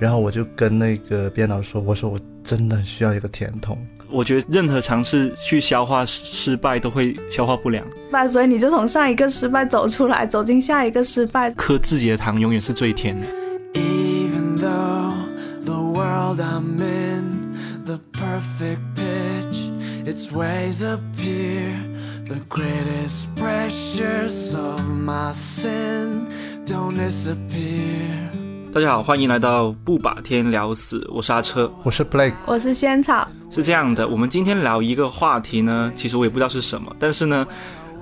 然后我就跟那个编导说：“我说我真的需要一个甜筒。”我觉得任何尝试去消化失败都会消化不良，那所以你就从上一个失败走出来，走进下一个失败。磕自己的糖永远是最甜的。Even though the world I'm in, the perfect pitch, its ways appear, the greatest pressures of my sin don't disappear. 大家好，欢迎来到不把天聊死。我是阿车，我是 Blake，我是仙草。是这样的，我们今天聊一个话题呢，其实我也不知道是什么，但是呢，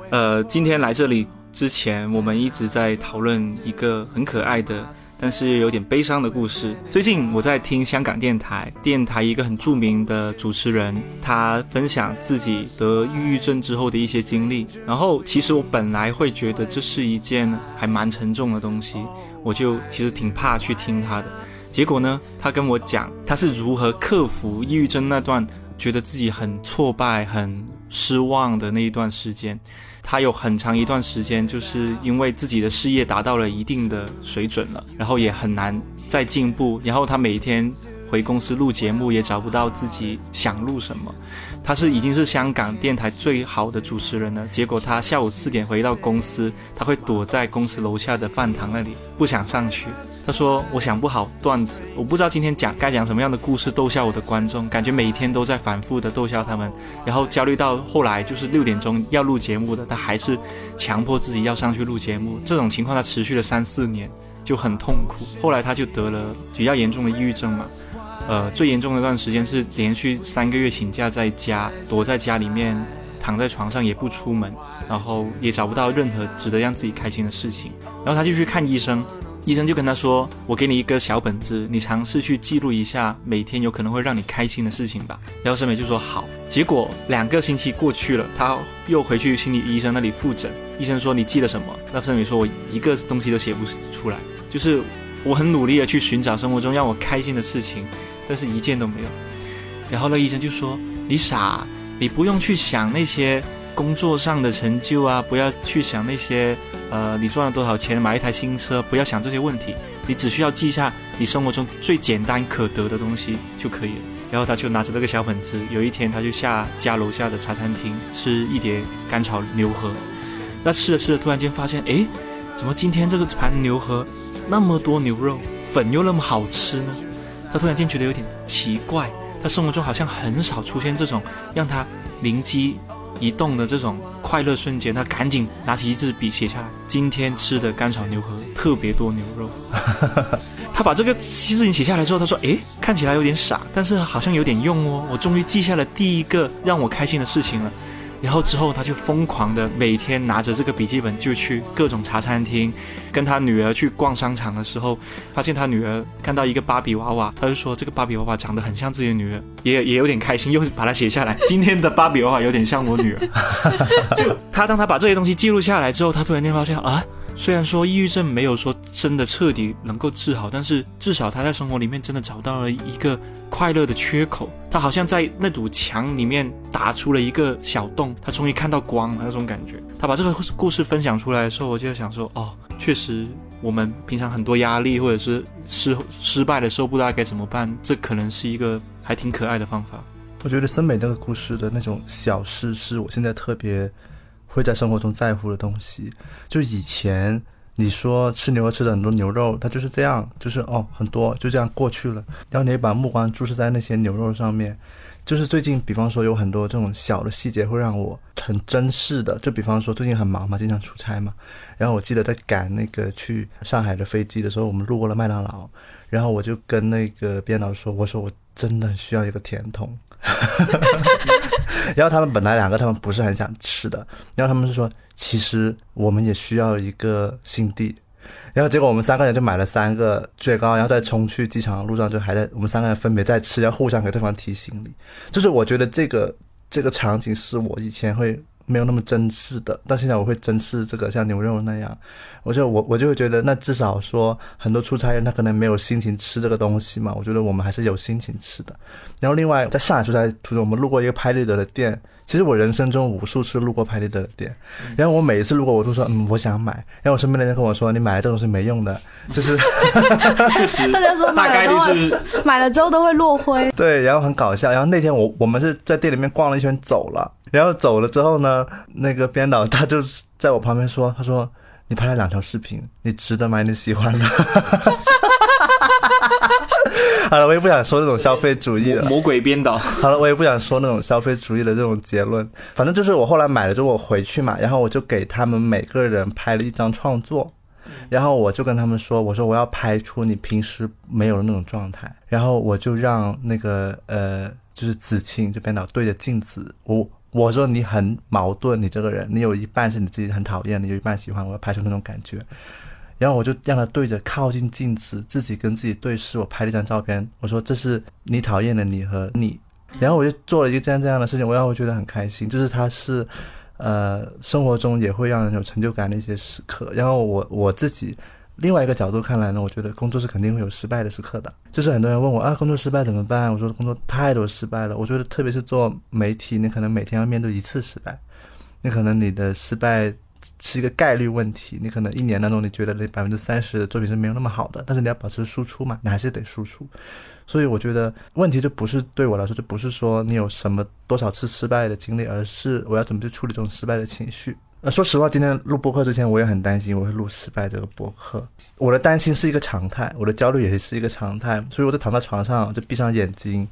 呃，今天来这里之前，我们一直在讨论一个很可爱的。但是有点悲伤的故事。最近我在听香港电台，电台一个很著名的主持人，他分享自己得抑郁症之后的一些经历。然后其实我本来会觉得这是一件还蛮沉重的东西，我就其实挺怕去听他的。结果呢，他跟我讲他是如何克服抑郁症那段觉得自己很挫败、很失望的那一段时间。他有很长一段时间，就是因为自己的事业达到了一定的水准了，然后也很难再进步。然后他每天回公司录节目，也找不到自己想录什么。他是已经是香港电台最好的主持人了，结果他下午四点回到公司，他会躲在公司楼下的饭堂那里，不想上去。他说：“我想不好段子，我不知道今天讲该讲什么样的故事逗笑我的观众，感觉每天都在反复的逗笑他们，然后焦虑到后来就是六点钟要录节目的，他还是强迫自己要上去录节目。这种情况他持续了三四年，就很痛苦。后来他就得了比较严重的抑郁症嘛，呃，最严重的一段时间是连续三个月请假在家，躲在家里面躺在床上也不出门，然后也找不到任何值得让自己开心的事情，然后他就去看医生。”医生就跟他说：“我给你一个小本子，你尝试去记录一下每天有可能会让你开心的事情吧。”然后申美就说：“好。”结果两个星期过去了，他又回去心理医生那里复诊。医生说：“你记了什么？”那申美说：“我一个东西都写不出来，就是我很努力的去寻找生活中让我开心的事情，但是一件都没有。”然后那医生就说：“你傻，你不用去想那些工作上的成就啊，不要去想那些。”呃，你赚了多少钱？买一台新车？不要想这些问题，你只需要记下你生活中最简单可得的东西就可以了。然后他就拿着这个小本子，有一天他就下家楼下的茶餐厅吃一碟干炒牛河。那吃着吃着，突然间发现，哎，怎么今天这个盘牛河那么多牛肉，粉又那么好吃呢？他突然间觉得有点奇怪，他生活中好像很少出现这种让他灵机。一动的这种快乐瞬间，他赶紧拿起一支笔写下来：今天吃的干炒牛河特别多牛肉。他把这个事情写下来之后，他说：“诶，看起来有点傻，但是好像有点用哦。我终于记下了第一个让我开心的事情了。”然后之后，他就疯狂的每天拿着这个笔记本就去各种茶餐厅，跟他女儿去逛商场的时候，发现他女儿看到一个芭比娃娃，他就说这个芭比娃娃长得很像自己的女儿，也也有点开心，又把它写下来。今天的芭比娃娃有点像我女儿。就 他当他把这些东西记录下来之后，他突然间发现啊。虽然说抑郁症没有说真的彻底能够治好，但是至少他在生活里面真的找到了一个快乐的缺口。他好像在那堵墙里面打出了一个小洞，他终于看到光了那种感觉。他把这个故事分享出来的时候，我就想说，哦，确实，我们平常很多压力或者是失失败的时候，不知道该怎么办，这可能是一个还挺可爱的方法。我觉得森美那个故事的那种小事，是我现在特别。会在生活中在乎的东西，就以前你说吃牛肉吃的很多牛肉，它就是这样，就是哦很多就这样过去了。然后你把目光注视在那些牛肉上面，就是最近，比方说有很多这种小的细节会让我很珍视的。就比方说最近很忙嘛，经常出差嘛。然后我记得在赶那个去上海的飞机的时候，我们路过了麦当劳，然后我就跟那个编导说：“我说我真的需要一个甜筒。” 然后他们本来两个他们不是很想吃的，然后他们是说其实我们也需要一个新地，然后结果我们三个人就买了三个最高，然后再冲去机场路上就还在我们三个人分别在吃，要互相给对方提行李。就是我觉得这个这个场景是我以前会没有那么珍视的，但现在我会珍视这个像牛肉那样，我就我我就会觉得，那至少说很多出差人他可能没有心情吃这个东西嘛，我觉得我们还是有心情吃的。然后另外在上海出差途中，我们路过一个拍立得的店。其实我人生中无数次路过拍立得的店，然后我每一次路过我都说嗯我想买，然后我身边的人跟我说你买了这东西没用的，就是 确实，大家说大概率买了都会是买了之后都会落灰。对，然后很搞笑。然后那天我我们是在店里面逛了一圈走了，然后走了之后呢，那个编导他就在我旁边说，他说你拍了两条视频，你值得买你喜欢的。好了，我也不想说这种消费主义了。魔鬼编导，好了，我也不想说那种消费主义的这种结论。反正就是我后来买了之后，我回去嘛，然后我就给他们每个人拍了一张创作，然后我就跟他们说，我说我要拍出你平时没有的那种状态，然后我就让那个呃，就是子清就编导对着镜子，我我说你很矛盾，你这个人，你有一半是你自己很讨厌，你有一半喜欢，我要拍出那种感觉。然后我就让他对着靠近镜子，自己跟自己对视。我拍了一张照片，我说这是你讨厌的你和你。然后我就做了一个这样这样的事情，我让我觉得很开心，就是他是，呃，生活中也会让人有成就感的一些时刻。然后我我自己另外一个角度看来呢，我觉得工作是肯定会有失败的时刻的。就是很多人问我啊，工作失败怎么办？我说工作太多失败了。我觉得特别是做媒体，你可能每天要面对一次失败，你可能你的失败。是一个概率问题，你可能一年当中你觉得那百分之三十的作品是没有那么好的，但是你要保持输出嘛，你还是得输出。所以我觉得问题就不是对我来说，就不是说你有什么多少次失败的经历，而是我要怎么去处理这种失败的情绪。呃，说实话，今天录播客之前，我也很担心我会录失败这个播客。我的担心是一个常态，我的焦虑也是一个常态，所以我就躺在床上，就闭上眼睛。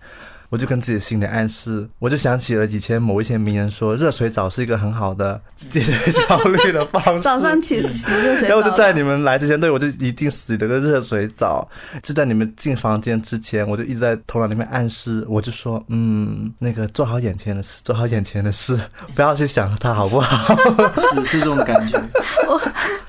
我就跟自己心里暗示，我就想起了以前某一些名人说，热水澡是一个很好的解决焦虑的方式。早上起洗热水澡，然后就在你们来之前，对我就一定洗了个热水澡。就在你们进房间之前，我就一直在头脑里面暗示，我就说，嗯，那个做好眼前的事，做好眼前的事，不要去想它好不好。是是这种感觉。我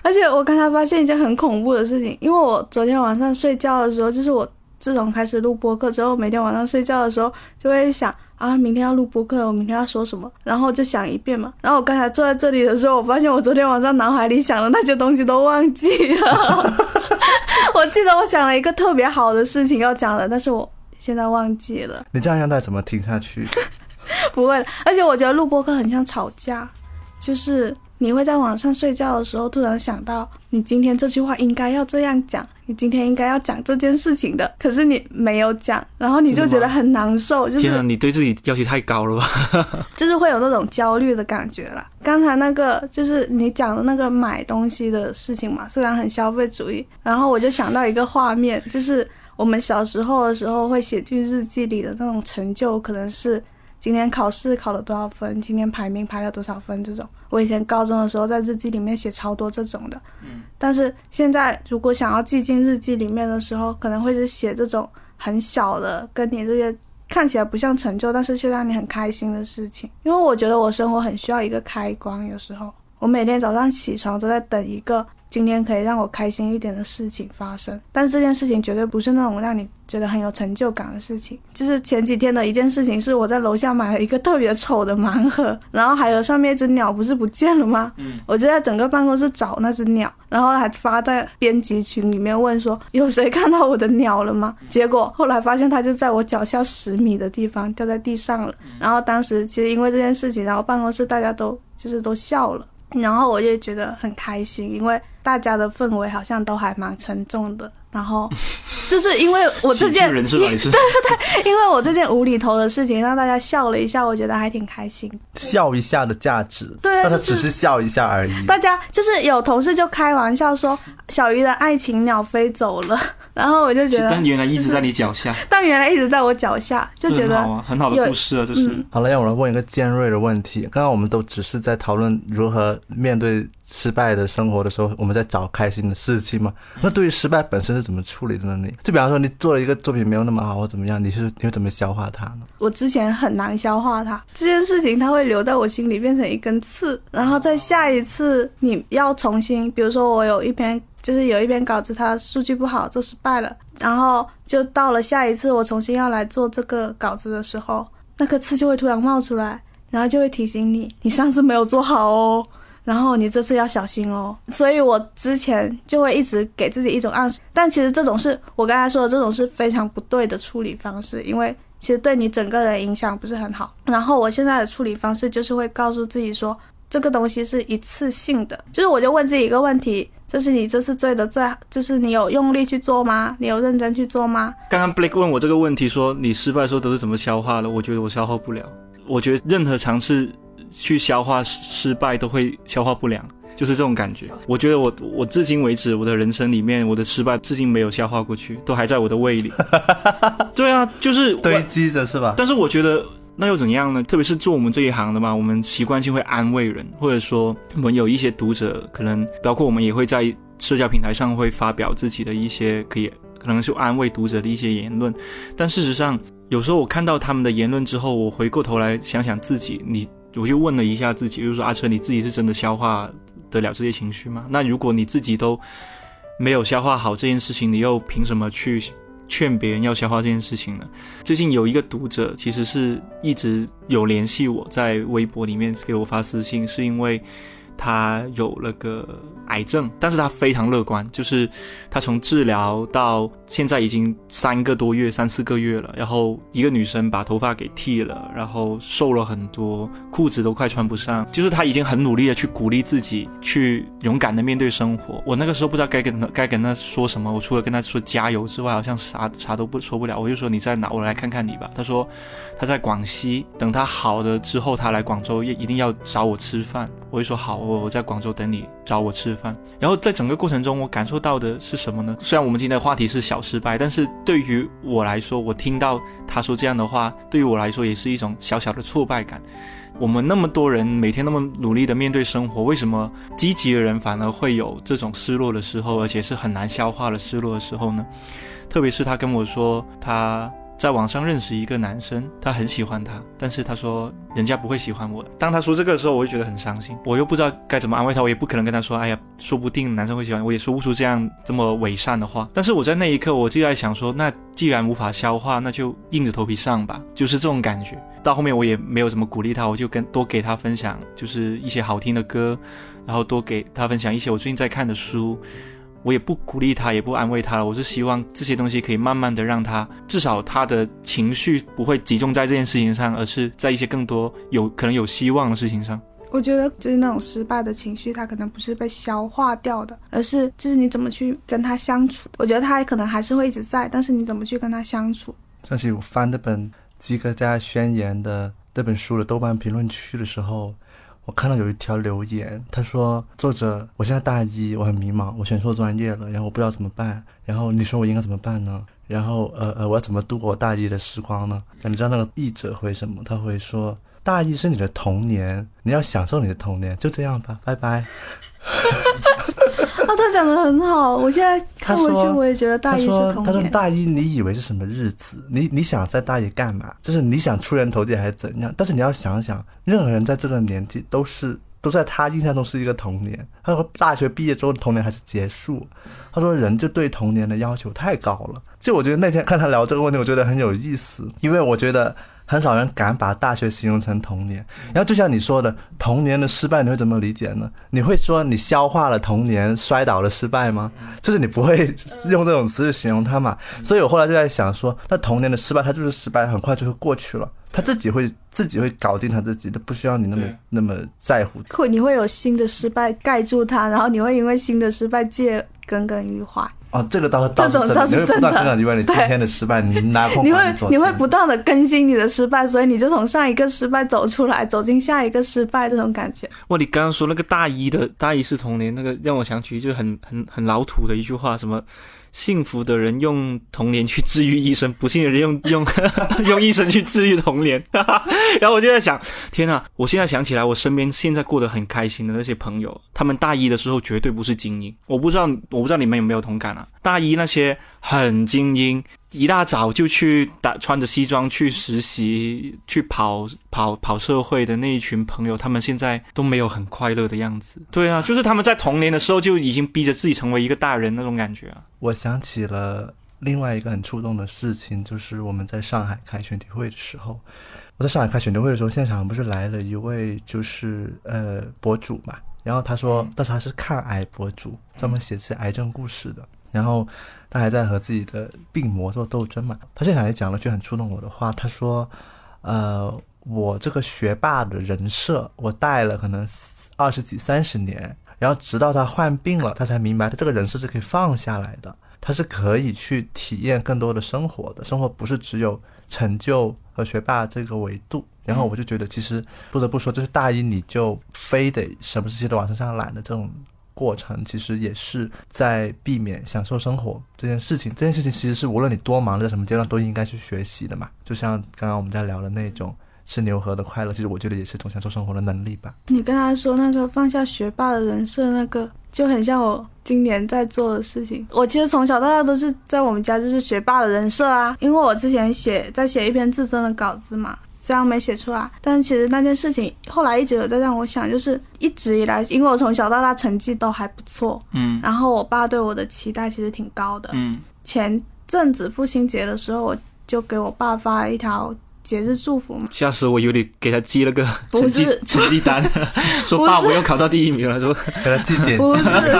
而且我刚才发现一件很恐怖的事情，因为我昨天晚上睡觉的时候，就是我。自从开始录播客之后，每天晚上睡觉的时候就会想啊，明天要录播客，我明天要说什么，然后就想一遍嘛。然后我刚才坐在这里的时候，我发现我昨天晚上脑海里想的那些东西都忘记了。我记得我想了一个特别好的事情要讲的，但是我现在忘记了。你这样让大家怎么听下去？不会，而且我觉得录播课很像吵架，就是你会在晚上睡觉的时候突然想到，你今天这句话应该要这样讲。你今天应该要讲这件事情的，可是你没有讲，然后你就觉得很难受。就是你对自己要求太高了吧？就是会有那种焦虑的感觉了。刚才那个就是你讲的那个买东西的事情嘛，虽然很消费主义，然后我就想到一个画面，就是我们小时候的时候会写进日记里的那种成就，可能是。今天考试考了多少分？今天排名排了多少分？这种，我以前高中的时候在日记里面写超多这种的。嗯，但是现在如果想要记进日记里面的时候，可能会是写这种很小的，跟你这些看起来不像成就，但是却让你很开心的事情。因为我觉得我生活很需要一个开关，有时候我每天早上起床都在等一个。今天可以让我开心一点的事情发生，但是这件事情绝对不是那种让你觉得很有成就感的事情。就是前几天的一件事情，是我在楼下买了一个特别丑的盲盒，然后还有上面一只鸟不是不见了吗？嗯，我就在整个办公室找那只鸟，然后还发在编辑群里面问说有谁看到我的鸟了吗？结果后来发现它就在我脚下十米的地方掉在地上了。然后当时其实因为这件事情，然后办公室大家都就是都笑了，然后我也觉得很开心，因为。大家的氛围好像都还蛮沉重的，然后 就是因为我这件 对对对，因为我这件无厘头的事情让大家笑了一下，我觉得还挺开心。笑一下的价值，对，他只是笑一下而已。大家就是有同事就开玩笑说，小鱼的爱情鸟飞走了，然后我就觉得，但原来一直在你脚下，但原来一直在我脚下，就觉得很好的故事啊，这是。好了，让我来问一个尖锐的问题。刚刚我们都只是在讨论如何面对。失败的生活的时候，我们在找开心的事情嘛？那对于失败本身是怎么处理的呢？你就比方说，你做了一个作品没有那么好或怎么样，你是你会怎么消化它呢？我之前很难消化它这件事情，它会留在我心里变成一根刺，然后在下一次你要重新，比如说我有一篇就是有一篇稿子，它数据不好，做失败了，然后就到了下一次我重新要来做这个稿子的时候，那颗刺就会突然冒出来。然后就会提醒你，你上次没有做好哦，然后你这次要小心哦。所以我之前就会一直给自己一种暗示，但其实这种是我刚才说的这种是非常不对的处理方式，因为其实对你整个人影响不是很好。然后我现在的处理方式就是会告诉自己说，这个东西是一次性的，就是我就问自己一个问题。这是你这次做的最，就是你有用力去做吗？你有认真去做吗？刚刚 Blake 问我这个问题，说你失败的时候都是怎么消化的？我觉得我消化不了。我觉得任何尝试去消化失败都会消化不良，就是这种感觉。我觉得我我至今为止，我的人生里面，我的失败至今没有消化过去，都还在我的胃里。对啊，就是堆积着是吧？但是我觉得。那又怎样呢？特别是做我们这一行的嘛，我们习惯性会安慰人，或者说我们有一些读者，可能包括我们也会在社交平台上会发表自己的一些可以可能是安慰读者的一些言论。但事实上，有时候我看到他们的言论之后，我回过头来想想自己，你我就问了一下自己，就是说阿车，你自己是真的消化得了这些情绪吗？那如果你自己都没有消化好这件事情，你又凭什么去？劝别人要消化这件事情呢？最近有一个读者，其实是一直有联系我在微博里面给我发私信，是因为。他有了个癌症，但是他非常乐观，就是他从治疗到现在已经三个多月、三四个月了。然后一个女生把头发给剃了，然后瘦了很多，裤子都快穿不上。就是他已经很努力的去鼓励自己，去勇敢的面对生活。我那个时候不知道该跟他该跟他说什么，我除了跟他说加油之外，好像啥啥都不说不了。我就说你在哪，我来看看你吧。他说他在广西，等他好了之后，他来广州也一定要找我吃饭。我就说好。我我在广州等你找我吃饭，然后在整个过程中，我感受到的是什么呢？虽然我们今天的话题是小失败，但是对于我来说，我听到他说这样的话，对于我来说也是一种小小的挫败感。我们那么多人每天那么努力的面对生活，为什么积极的人反而会有这种失落的时候，而且是很难消化的失落的时候呢？特别是他跟我说他。在网上认识一个男生，他很喜欢他，但是他说人家不会喜欢我。当他说这个的时候，我就觉得很伤心，我又不知道该怎么安慰他，我也不可能跟他说，哎呀，说不定男生会喜欢我，也说不出这样这么伪善的话。但是我在那一刻，我就在想说，那既然无法消化，那就硬着头皮上吧，就是这种感觉。到后面我也没有怎么鼓励他，我就跟多给他分享，就是一些好听的歌，然后多给他分享一些我最近在看的书。我也不鼓励他，也不安慰他了。我是希望这些东西可以慢慢的让他，至少他的情绪不会集中在这件事情上，而是在一些更多有可能有希望的事情上。我觉得就是那种失败的情绪，它可能不是被消化掉的，而是就是你怎么去跟他相处。我觉得他可能还是会一直在，但是你怎么去跟他相处？像是我翻那本《基哥家宣言》的那本书的豆瓣评论区的时候。我看到有一条留言，他说：“作者，我现在大一，我很迷茫，我选错专业了，然后我不知道怎么办。然后你说我应该怎么办呢？然后呃呃，我要怎么度过我大一的时光呢？你知道那个译者会什么？他会说：大一是你的童年，你要享受你的童年，就这样吧，拜拜。” 哦，他讲的很好，我现在看回去我也觉得大一是童年。他说大一你以为是什么日子？你你想在大一干嘛？就是你想出人头地还是怎样？但是你要想想，任何人在这个年纪都是都在他印象中是一个童年。他说大学毕业之后的童年还是结束。他说人就对童年的要求太高了。就我觉得那天看他聊这个问题，我觉得很有意思，因为我觉得。很少人敢把大学形容成童年，然后就像你说的，童年的失败你会怎么理解呢？你会说你消化了童年摔倒了失败吗？就是你不会用这种词去形容它嘛？所以我后来就在想说，那童年的失败它就是失败，很快就会过去了，他自己会自己会搞定他自己，都不需要你那么那么在乎。会你会有新的失败盖住它，然后你会因为新的失败借耿耿于怀。哦，这个倒是这种倒是真的。你会你今天的失败，你拿空你会你会不断的更新你的失败，所以你就从上一个失败走出来，走进下一个失败，这种感觉。哇，你刚刚说那个大一的大一是童年，那个让我想起就很很很老土的一句话，什么？幸福的人用童年去治愈一生，不幸的人用 用 用一生去治愈童年。然后我就在想，天呐！我现在想起来，我身边现在过得很开心的那些朋友，他们大一的时候绝对不是精英。我不知道，我不知道你们有没有同感啊？大一那些很精英。一大早就去打，穿着西装去实习，去跑跑跑社会的那一群朋友，他们现在都没有很快乐的样子。对啊，就是他们在童年的时候就已经逼着自己成为一个大人那种感觉啊。我想起了另外一个很触动的事情，就是我们在上海开选题会的时候，我在上海开选题会的时候，现场不是来了一位就是呃博主嘛，然后他说，但是他是抗癌博主，专门写这些癌症故事的，然后他还在和自己的病魔做斗争嘛。他现场也讲了句很触动我的话，他说，呃，我这个学霸的人设，我带了可能二十几三十年，然后直到他患病了，他才明白他这个人设是可以放下来的。他是可以去体验更多的生活的，生活不是只有成就和学霸这个维度。然后我就觉得，其实不得不说，就是大一你就非得什么事情都往身上揽的这种过程，其实也是在避免享受生活这件事情。这件事情其实是无论你多忙，在什么阶段都应该去学习的嘛。就像刚刚我们在聊的那种吃牛河的快乐，其实我觉得也是一种享受生活的能力吧。你跟他说那个放下学霸的人设，那个就很像我。今年在做的事情，我其实从小到大都是在我们家就是学霸的人设啊，因为我之前写在写一篇自尊的稿子嘛，虽然没写出来，但其实那件事情后来一直有在让我想，就是一直以来，因为我从小到大成绩都还不错，嗯，然后我爸对我的期待其实挺高的，嗯，前阵子父亲节的时候，我就给我爸发了一条。节日祝福嘛，吓死我！有点给他寄了个成绩 成绩单，说爸，我又考到第一名了，说给他寄点击，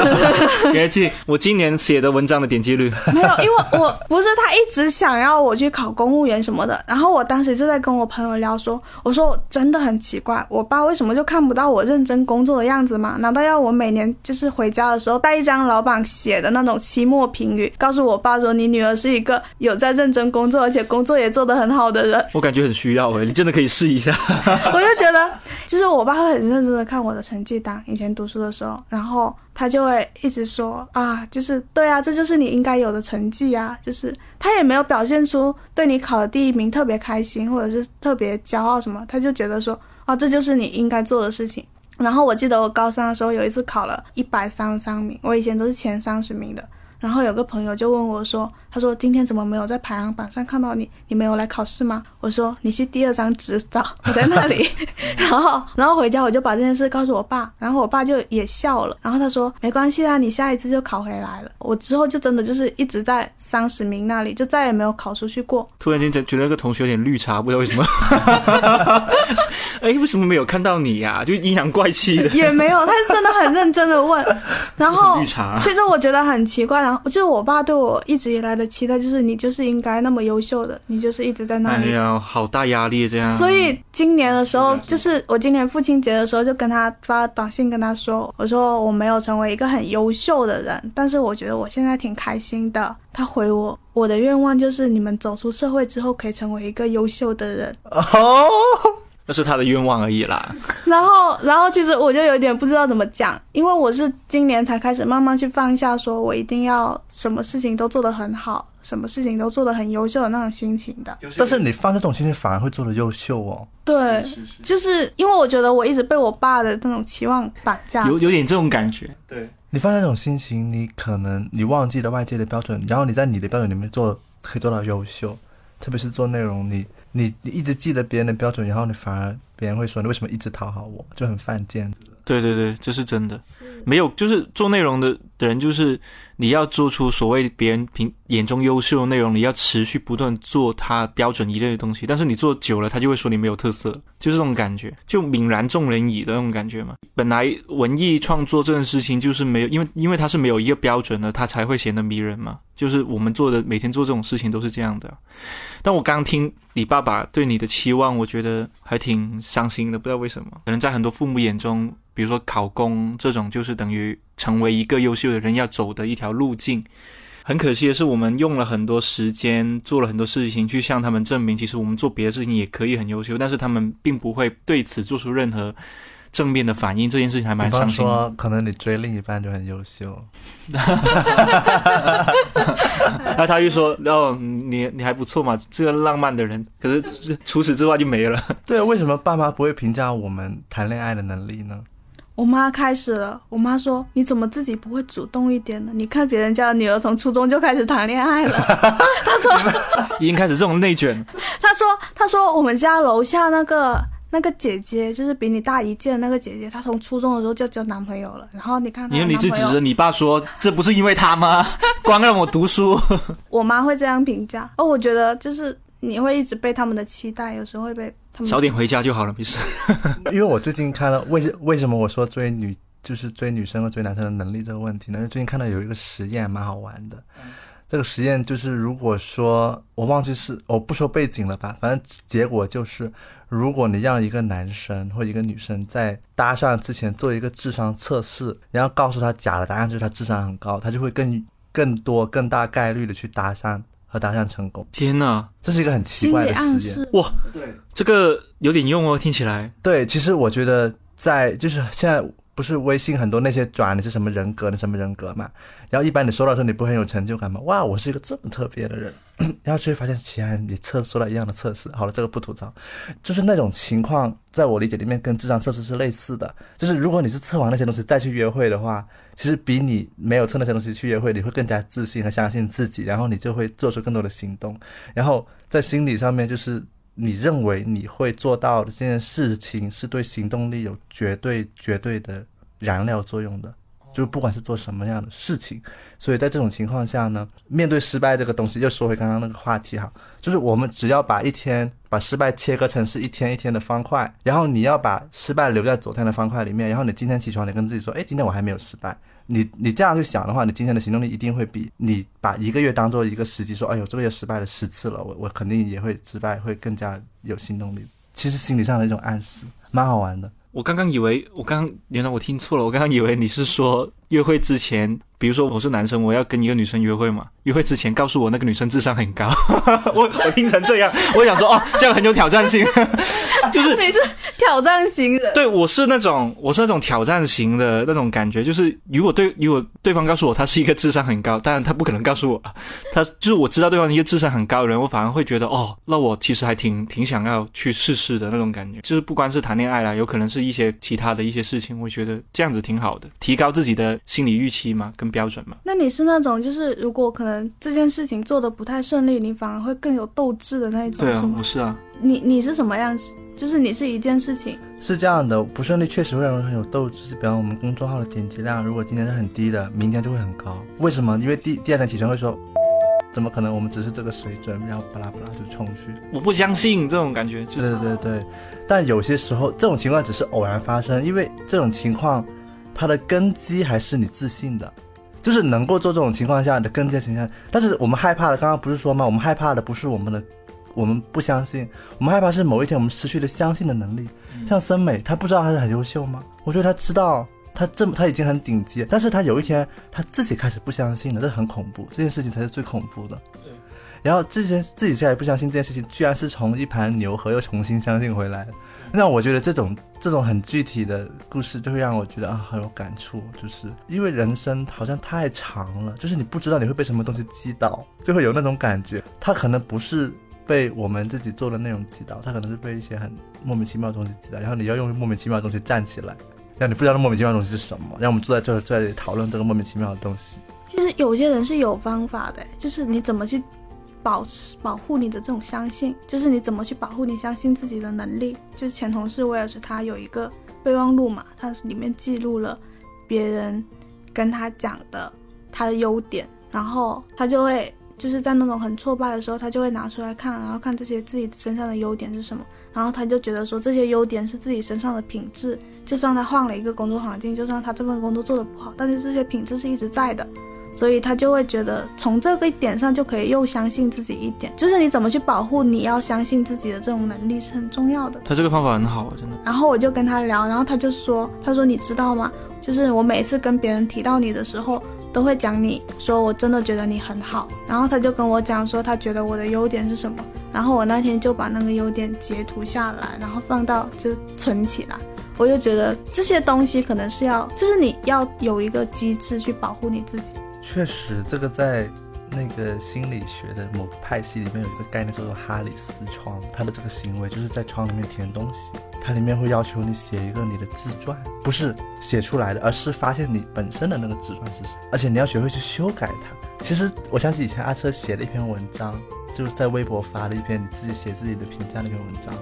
给他寄我今年写的文章的点击率。没有，因为我不是他一直想要我去考公务员什么的，然后我当时就在跟我朋友聊说，我说我真的很奇怪，我爸为什么就看不到我认真工作的样子嘛？难道要我每年就是回家的时候带一张老板写的那种期末评语，告诉我爸说你女儿是一个有在认真工作，而且工作也做得很好的人？我感。感觉很需要哎，你真的可以试一下。我就觉得，就是我爸会很认真的看我的成绩单，以前读书的时候，然后他就会一直说啊，就是对啊，这就是你应该有的成绩啊，就是他也没有表现出对你考了第一名特别开心或者是特别骄傲什么，他就觉得说啊，这就是你应该做的事情。然后我记得我高三的时候有一次考了一百三十三名，我以前都是前三十名的。然后有个朋友就问我说：“他说今天怎么没有在排行榜上看到你？你没有来考试吗？”我说：“你去第二张纸找，我在那里。”然后，然后回家我就把这件事告诉我爸，然后我爸就也笑了。然后他说：“没关系啊，你下一次就考回来了。”我之后就真的就是一直在三十名那里，就再也没有考出去过。突然间觉觉得那个同学有点绿茶，不知道为什么。哎，为什么没有看到你呀？就阴阳怪气的。也没有，他是真的很认真的问。然后，绿茶。其实我觉得很奇怪。就是我爸对我一直以来的期待，就是你就是应该那么优秀的，你就是一直在那里。哎呀，好大压力这样。所以今年的时候，就是我今年父亲节的时候，就跟他发短信跟他说：“我说我没有成为一个很优秀的人，但是我觉得我现在挺开心的。”他回我：“我的愿望就是你们走出社会之后，可以成为一个优秀的人。”哦。那是他的愿望而已啦。然后，然后其实我就有点不知道怎么讲，因为我是今年才开始慢慢去放下，说我一定要什么事情都做得很好，什么事情都做得很优秀的那种心情的。但是你放这种心情反而会做得优秀哦。对，就是因为我觉得我一直被我爸的那种期望绑架，有有点这种感觉。对你放下这种心情，你可能你忘记了外界的标准，然后你在你的标准里面做可以做到优秀，特别是做内容你。你你一直记得别人的标准，然后你反而别人会说你为什么一直讨好我，就很犯贱。对对对，这是真的。没有，就是做内容的人，就是你要做出所谓别人评眼中优秀的内容，你要持续不断做他标准一类的东西。但是你做久了，他就会说你没有特色，就这种感觉，就泯然众人矣的那种感觉嘛。本来文艺创作这件事情就是没有，因为因为它是没有一个标准的，它才会显得迷人嘛。就是我们做的每天做这种事情都是这样的。但我刚听你爸爸对你的期望，我觉得还挺伤心的，不知道为什么。可能在很多父母眼中。比如说考公这种，就是等于成为一个优秀的人要走的一条路径。很可惜的是，我们用了很多时间，做了很多事情，去向他们证明，其实我们做别的事情也可以很优秀。但是他们并不会对此做出任何正面的反应。这件事情还蛮伤心。说，可能你追另一半就很优秀。那他就说：“哦，你你还不错嘛，这个浪漫的人。可是除此之外就没了。”对啊，为什么爸妈不会评价我们谈恋爱的能力呢？我妈开始了，我妈说：“你怎么自己不会主动一点呢？你看别人家的女儿从初中就开始谈恋爱了。” 她说：“已经开始这种内卷。”她说：“她说我们家楼下那个那个姐姐就是比你大一届的那个姐姐，她从初中的时候就交男朋友了。然后你看她你你的男朋友，就指着你爸说，这不是因为他吗？光让我读书。我妈会这样评价。哦，我觉得就是你会一直被他们的期待，有时候会被他们早点回家就好了，没事。因为我最近看了为为什么我说追女就是追女生和追男生的能力这个问题呢？因为最近看到有一个实验蛮好玩的。这个实验就是，如果说我忘记是我不说背景了吧，反正结果就是，如果你让一个男生或一个女生在搭讪之前做一个智商测试，然后告诉他假的答案就是他智商很高，他就会更更多更大概率的去搭讪和搭讪成功。天哪，这是一个很奇怪的理暗实验。示。哇，这个有点用哦，听起来。对，其实我觉得在就是现在不是微信很多那些转你是什么人格，你什么人格嘛，然后一般你收到的时候你不很有成就感吗？哇，我是一个这么特别的人，然后就会发现其他人也测收到一样的测试。好了，这个不吐槽，就是那种情况，在我理解里面跟智商测试是类似的，就是如果你是测完那些东西再去约会的话，其实比你没有测那些东西去约会，你会更加自信和相信自己，然后你就会做出更多的行动，然后在心理上面就是。你认为你会做到的这件事情，是对行动力有绝对绝对的燃料作用的，就是不管是做什么样的事情。所以在这种情况下呢，面对失败这个东西，又说回刚刚那个话题哈，就是我们只要把一天把失败切割成是一天一天的方块，然后你要把失败留在昨天的方块里面，然后你今天起床，你跟自己说，哎，今天我还没有失败。你你这样去想的话，你今天的行动力一定会比你把一个月当做一个时机，说，哎呦，这个月失败了十次了，我我肯定也会失败，会更加有行动力。其实心理上的一种暗示，蛮好玩的。我刚刚以为，我刚原来我听错了，我刚刚以为你是说约会之前，比如说我是男生，我要跟一个女生约会嘛，约会之前告诉我那个女生智商很高，我我听成这样，我想说哦，这样很有挑战性，就是你是挑战型的，对我是那种我是那种挑战型的那种感觉，就是如果对如果对方告诉我他是一个智商很高，当然他不可能告诉我，他就是我知道对方是一个智商很高的人，我反而会觉得哦，那我其实还挺挺想要去试试的那种感觉，就是不光是谈恋爱啦，有可能是一些其他的一些事情，我觉得这样子挺好的，提高自己的心理预期嘛，跟标准嘛。那你是那种就是如果可能这件事情做的不太顺利，你反而会更有斗志的那一种，对啊，是吗我？是啊，你你是什么样子？就是你是一件事情，是这样的，不顺利确实会让人很有斗志。比方我们公众号的点击量，如果今天是很低的，明天就会很高。为什么？因为第第二天起床会说，怎么可能？我们只是这个水准，然后巴拉巴拉就冲去。我不相信这种感觉，就是对对对，但有些时候这种情况只是偶然发生，因为这种情况它的根基还是你自信的，就是能够做这种情况下你的跟腱形象。但是我们害怕的，刚刚不是说吗？我们害怕的不是我们的，我们不相信，我们害怕是某一天我们失去了相信的能力。像森美，她不知道她是很优秀吗？我觉得她知道。她这么，她已经很顶级，但是她有一天，她自己开始不相信了，这很恐怖，这件事情才是最恐怖的。然后之前自己现在不相信这件事情，居然是从一盘牛河又重新相信回来。那我觉得这种这种很具体的故事，就会让我觉得啊很有感触，就是因为人生好像太长了，就是你不知道你会被什么东西击倒，就会有那种感觉。它可能不是被我们自己做的内容击倒，它可能是被一些很莫名其妙的东西击倒，然后你要用莫名其妙的东西站起来，让你不知道那莫名其妙的东西是什么，让我们坐在这儿坐在这里讨论这个莫名其妙的东西。其实有些人是有方法的，就是你怎么去保持保护你的这种相信，就是你怎么去保护你相信自己的能力。就是前同事威尔士他有一个备忘录嘛，他里面记录了别人跟他讲的他的优点，然后他就会就是在那种很挫败的时候，他就会拿出来看，然后看这些自己身上的优点是什么，然后他就觉得说这些优点是自己身上的品质，就算他换了一个工作环境，就算他这份工作做得不好，但是这些品质是一直在的。所以他就会觉得从这个点上就可以又相信自己一点，就是你怎么去保护你要相信自己的这种能力是很重要的。他这个方法很好啊，真的。然后我就跟他聊，然后他就说，他说你知道吗？就是我每次跟别人提到你的时候，都会讲你说我真的觉得你很好。然后他就跟我讲说他觉得我的优点是什么，然后我那天就把那个优点截图下来，然后放到就存起来。我就觉得这些东西可能是要，就是你要有一个机制去保护你自己。确实，这个在那个心理学的某个派系里面有一个概念叫做哈里斯窗，它的这个行为就是在窗里面填东西，它里面会要求你写一个你的自传，不是写出来的，而是发现你本身的那个自传是什么，而且你要学会去修改它。其实我想起以前阿车写了一篇文章，就是在微博发了一篇你自己写自己的评价那篇文章，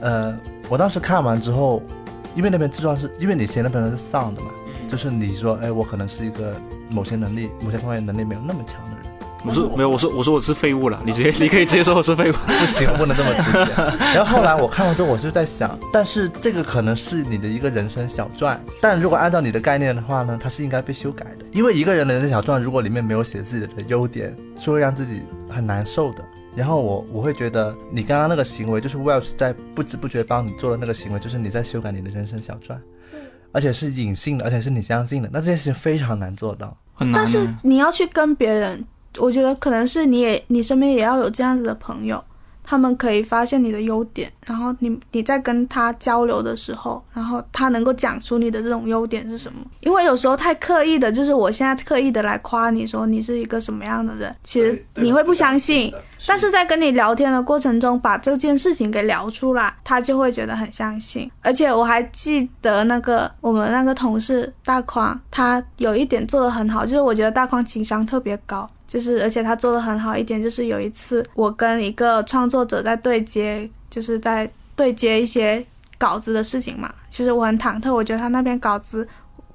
呃，我当时看完之后，因为那篇自传是因为你写那篇是丧的嘛，嗯就是你说，哎，我可能是一个某些能力、某些方面能力没有那么强的人。我说没有，我说我说我是废物了，你直接你可以直接说我是废物。不行，不能这么直接。然后后来我看完之后，我就在想，但是这个可能是你的一个人生小传，但如果按照你的概念的话呢，它是应该被修改的。因为一个人的人生小传，如果里面没有写自己的优点，是会让自己很难受的。然后我我会觉得你刚刚那个行为，就是 Welsh 在不知不觉帮你做的那个行为，就是你在修改你的人生小传，而且是隐性的，而且是你相信的。那这件事情非常难做到。很难但是啊。你要去跟别人，我觉得可能是你也你身边也要有这样子的朋友，他们可以发现你的优点，然后你你在跟他交流的时候，然后他能够讲出你的这种优点是什么。因为有时候太刻意的，就是我现在刻意的来夸你说你是一个什么样的人，其实你会不相信。但是在跟你聊天的过程中，把这件事情给聊出来，他就会觉得很相信。而且我还记得那个我们那个同事大匡，他有一点做的很好，就是我觉得大匡情商特别高，就是而且他做的很好一点，就是有一次我跟一个创作者在对接，就是在对接一些稿子的事情嘛。其实我很忐忑，我觉得他那篇稿子。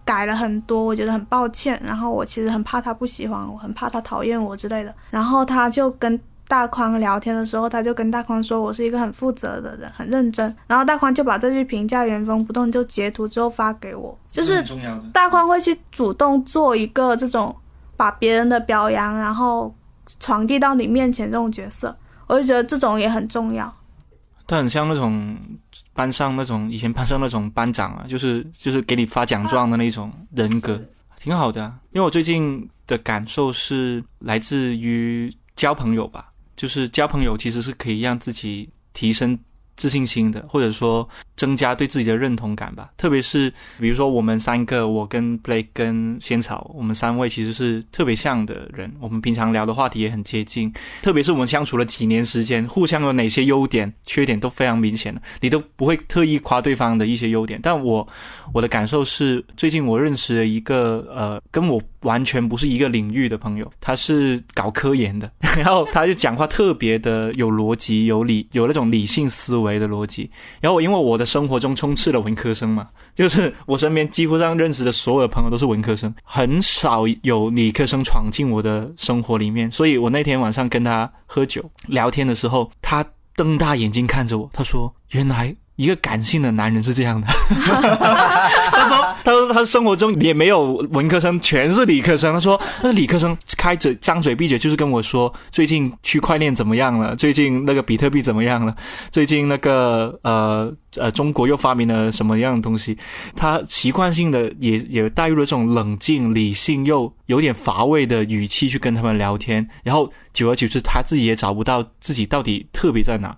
改了很多，我觉得很抱歉。然后我其实很怕他不喜欢我，很怕他讨厌我之类的。然后他就跟大宽聊天的时候，他就跟大宽说我是一个很负责的人，很认真。然后大宽就把这句评价原封不动就截图之后发给我，就是。大宽会去主动做一个这种把别人的表扬，然后传递到你面前这种角色，我就觉得这种也很重要。他很像那种班上那种以前班上那种班长啊，就是就是给你发奖状的那种人格，挺好的、啊。因为我最近的感受是来自于交朋友吧，就是交朋友其实是可以让自己提升自信心的，或者说增加对自己的认同感吧。特别是比如说我们三个，我跟 Blake 跟仙草，我们三位其实是特别像的人，我们平常聊的话题也很接近。特别是我们相处了几年时间，互相有哪些优点、缺点都非常明显的，你都不会特意夸对方的一些优点。但我我的感受是，最近我认识了一个呃，跟我完全不是一个领域的朋友，他是搞科研的，然后他就讲话特别的有逻辑、有理、有那种理性思维为的逻辑。然后因为我的生活中充斥了文科生嘛，就是我身边几乎上认识的所有的朋友都是文科生，很少有理科生闯进我的生活里面。所以我那天晚上跟他喝酒聊天的时候，他瞪大眼睛看着我，他说：“原来。”一个感性的男人是这样的，他说：“他他生活中也没有文科生，全是理科生。他说那理科生开嘴张嘴闭嘴就是跟我说最近区块链怎么样了，最近那个比特币怎么样了，最近那个呃呃中国又发明了什么样的东西。他习惯性的也也带入了这种冷静、理性又有点乏味的语气去跟他们聊天，然后久而久之他自己也找不到自己到底特别在哪。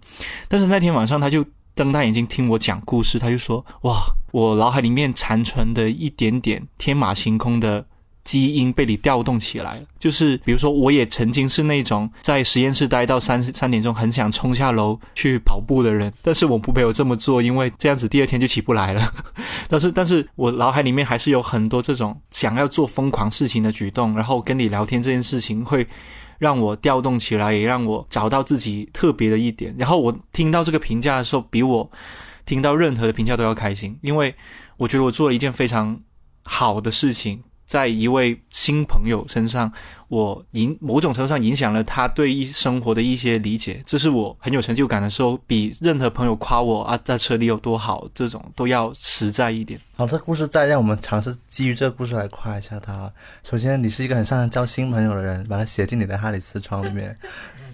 但是那天晚上他就。”瞪大眼睛听我讲故事，他就说：“哇，我脑海里面残存的一点点天马行空的基因被你调动起来了。就是比如说，我也曾经是那种在实验室待到三三点钟，很想冲下楼去跑步的人，但是我不没有这么做，因为这样子第二天就起不来了。但是，但是我脑海里面还是有很多这种想要做疯狂事情的举动，然后跟你聊天这件事情会。”让我调动起来，也让我找到自己特别的一点。然后我听到这个评价的时候，比我听到任何的评价都要开心，因为我觉得我做了一件非常好的事情，在一位新朋友身上，我影某种程度上影响了他对一生活的一些理解，这是我很有成就感的时候，比任何朋友夸我啊在车里有多好，这种都要实在一点。好，这故事再让我们尝试基于这个故事来夸一下他。首先，你是一个很擅长交新朋友的人，把它写进你的哈里斯窗里面。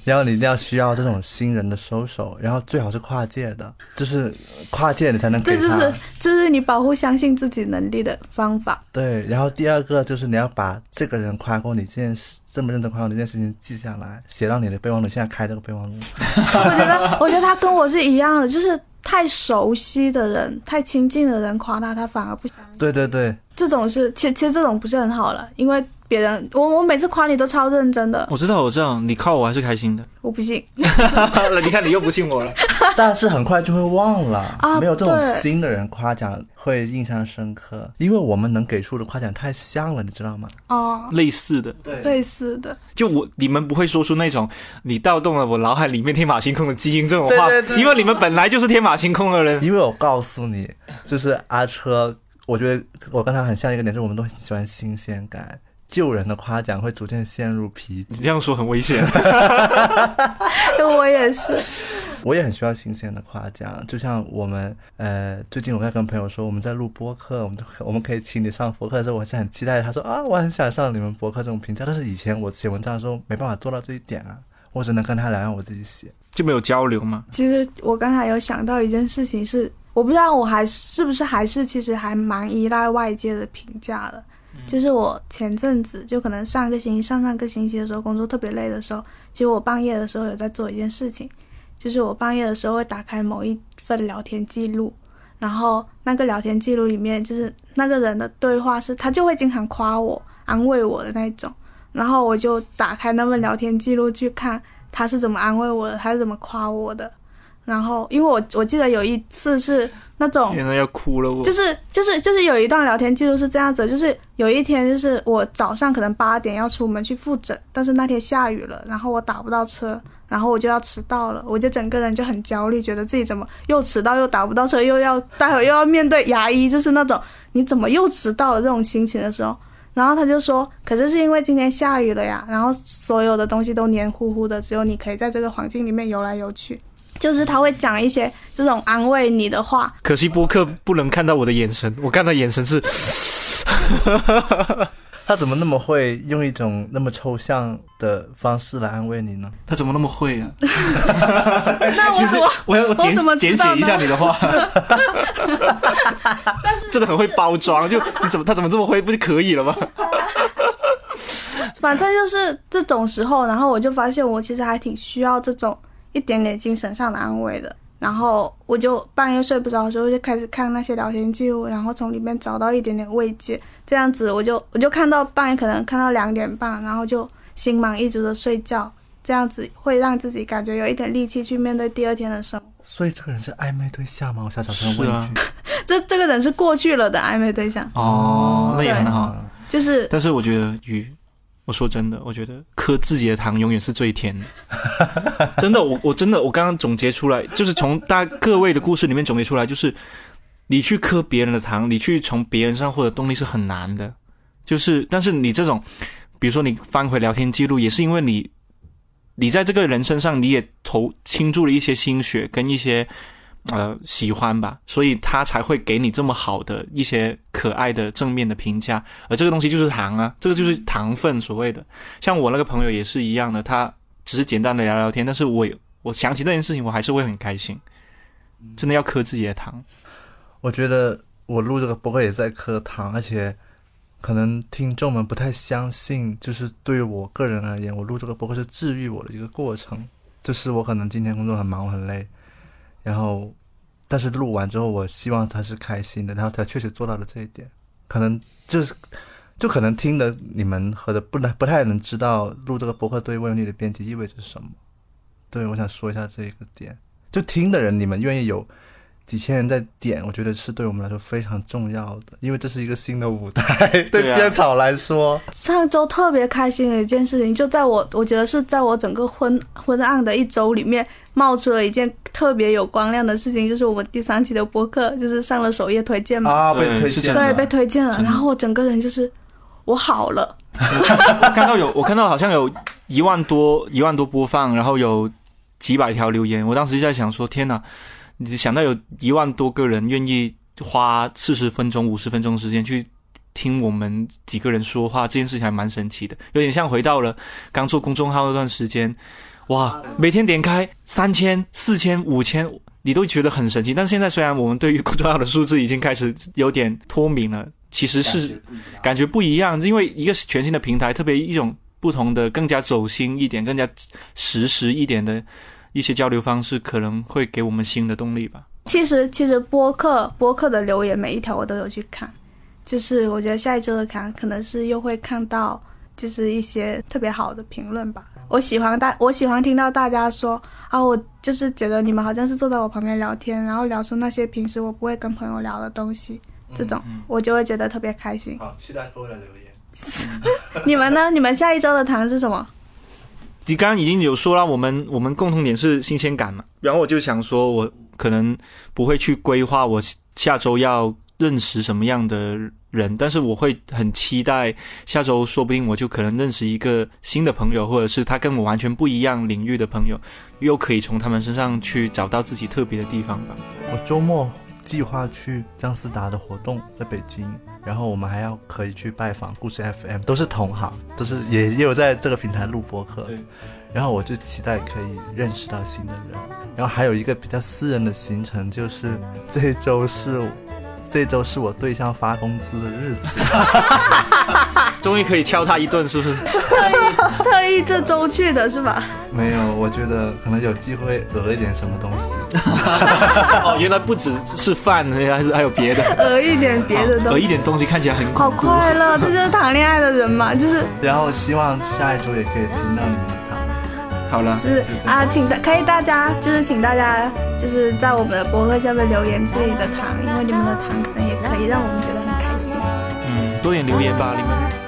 然后你一定要需要这种新人的收手，然后最好是跨界的，就是跨界你才能给他。这就是这是你保护相信自己能力的方法。对，然后第二个就是你要把这个人夸过你这件事，这么认真夸过你这件事情记下来，写到你的备忘录。现在开这个备忘录。我觉得，我觉得他跟我是一样的，就是太熟悉的人、太亲近的人夸他，他反而不相信。对对对，这种是，其其实这种不是很好了，因为别人我我每次夸你都超认真的。我知道，我知道，你夸我还是开心的。我不信。你看你又不信我了。但是很快就会忘了，啊没有这种新的人夸奖会印象深刻，因为我们能给出的夸奖太像了，你知道吗？哦，类似的，对类似的，就我你们不会说出那种你调动了我脑海里面天马行空的基因这种话，对对对因为你们本来就是天马行空的人。因为我告诉你，就是阿车，我觉得我跟他很像一个点，就是我们都很喜欢新鲜感。旧人的夸奖会逐渐陷入疲你这样说很危险。我也是。我也很需要新鲜的夸奖，就像我们呃，最近我在跟朋友说，我们在录播客，我们就我们可以请你上播客的时候，我是很期待。他说啊，我很想上你们播客这种评价，但是以前我写文章的时候没办法做到这一点啊，我只能跟他聊，让我自己写。就没有交流吗？其实我刚才有想到一件事情是，我不知道我还是不是还是其实还蛮依赖外界的评价的。就是我前阵子就可能上个星期、上上个星期的时候，工作特别累的时候，其实我半夜的时候有在做一件事情，就是我半夜的时候会打开某一份聊天记录，然后那个聊天记录里面就是那个人的对话是，他就会经常夸我、安慰我的那种，然后我就打开那份聊天记录去看他是怎么安慰我的，他是怎么夸我的。然后，因为我我记得有一次是那种原来要哭了我。就是就是就是有一段聊天记录是这样子，就是有一天就是我早上可能八点要出门去复诊，但是那天下雨了，然后我打不到车，然后我就要迟到了，我就整个人就很焦虑，觉得自己怎么又迟到又打不到车，又要待会又要面对牙医，就是那种你怎么又迟到了这种心情的时候。然后他就说，可是是因为今天下雨了呀，然后所有的东西都黏糊糊的，只有你可以在这个环境里面游来游去。就是他会讲一些这种安慰你的话，可惜播客不能看到我的眼神，我看他眼神是 他怎么那么会用一种那么抽象的方式来安慰你呢？他怎么那么会啊？那我怎么我要我简我简写一下你的话，真的很会包装，就你怎么他怎么这么会，不就可以了吗？反正就是这种时候，然后我就发现我其实还挺需要这种一点点精神上的安慰的。然后我就半夜睡不着的时候就开始看那些聊天记录，然后从里面找到一点点慰藉。这样子我就我就看到半夜可能看到两点半，然后就心满意足的睡觉。这样子会让自己感觉有一点力气去面对第二天的生活。所以这个人是暧昧对象吗？我想找他问一句。这这个人是过去了的暧昧对象，哦，那也很好。啊就是但是我觉得雨，我说真的，我觉得磕自己的糖永远是最甜的。真的，我我真的我刚刚总结出来，就是从大各位的故事里面总结出来，就是你去磕别人的糖，你去从别人上获得动力是很难的。就是，但是你这种，比如说你翻回聊天记录，也是因为你，你在这个人身上你也投倾注了一些心血跟一些呃喜欢吧，所以他才会给你这么好的一些可爱的正面的评价。而这个东西就是糖啊，这个就是糖分所谓的。像我那个朋友也是一样的，他只是简单的聊聊天，但是我我想起那件事情，我还是会很开心。真的要磕自己的糖，我觉得我录这个播客也在磕糖，而且可能听众们不太相信，就是对于我个人而言，我录这个播客是治愈我的一个过程。就是我可能今天工作很忙，我很累，然后但是录完之后，我希望他是开心的，然后他确实做到了这一点。可能就是就可能听的你们和的不能不太能知道录这个博客对未有你的编辑意味着什么。对，我想说一下这个点。就听的人，你们愿意有几千人在点，我觉得是对我们来说非常重要的，因为这是一个新的舞台。对仙草来说，上周特别开心的一件事情，就在我我觉得是在我整个昏昏暗的一周里面，冒出了一件特别有光亮的事情，就是我们第三期的播客就是上了首页推荐嘛，啊，被推荐对，被推荐了，然后我整个人就是我好了，我 看到有，我看到好像有一万多一万多播放，然后有几百条留言。我当时就在想说，天哪！你想到有一万多个人愿意花四十分钟、五十分钟时间去听我们几个人说话，这件事情还蛮神奇的，有点像回到了刚做公众号那段时间。哇，每天点开三千、四千、五千，你都觉得很神奇。但现在虽然我们对于公众号的数字已经开始有点脱敏了，其实是感觉不一样，因为一个是全新的平台，特别一种不同的、更加走心一点、更加实时一点的一些交流方式，可能会给我们新的动力吧。其实其实播客播客的留言每一条我都有去看，就是我觉得下一周的看可能是又会看到就是一些特别好的评论吧。我喜欢大，我喜欢听到大家说啊，我就是觉得你们好像是坐在我旁边聊天，然后聊出那些平时我不会跟朋友聊的东西，这种我就会觉得特别开心。好，期待各位的留言。你们呢？你们下一周的谈是什么？你刚刚已经有说了，我们我们共同点是新鲜感嘛，然后我就想说，我可能不会去规划我下周要认识什么样的人，但是我会很期待下周，说不定我就可能认识一个新的朋友，或者是他跟我完全不一样领域的朋友，又可以从他们身上去找到自己特别的地方吧。我周末计划去姜思达的活动，在北京。然后我们还要可以去拜访故事 FM，都是同行，都是也也有在这个平台录播客。对。然后我就期待可以认识到新的人。然后还有一个比较私人的行程，就是这周是这周是我对象发工资的日子。终于可以敲他一顿，是不是？特意特意这周去的是吧？没有，我觉得可能有机会讹一点什么东西。哦，原来不只是饭，还是还有别的。讹一点别的东西。讹一点东西看起来很好快乐，这就是谈恋爱的人嘛，就是。然后希望下一周也可以听到你们的糖。好了。是啊，请大可以大家就是请大家就是在我们的博客下面留言自己的糖，因为你们的糖可能也可以让我们觉得很开心。嗯，多点留言吧，你们。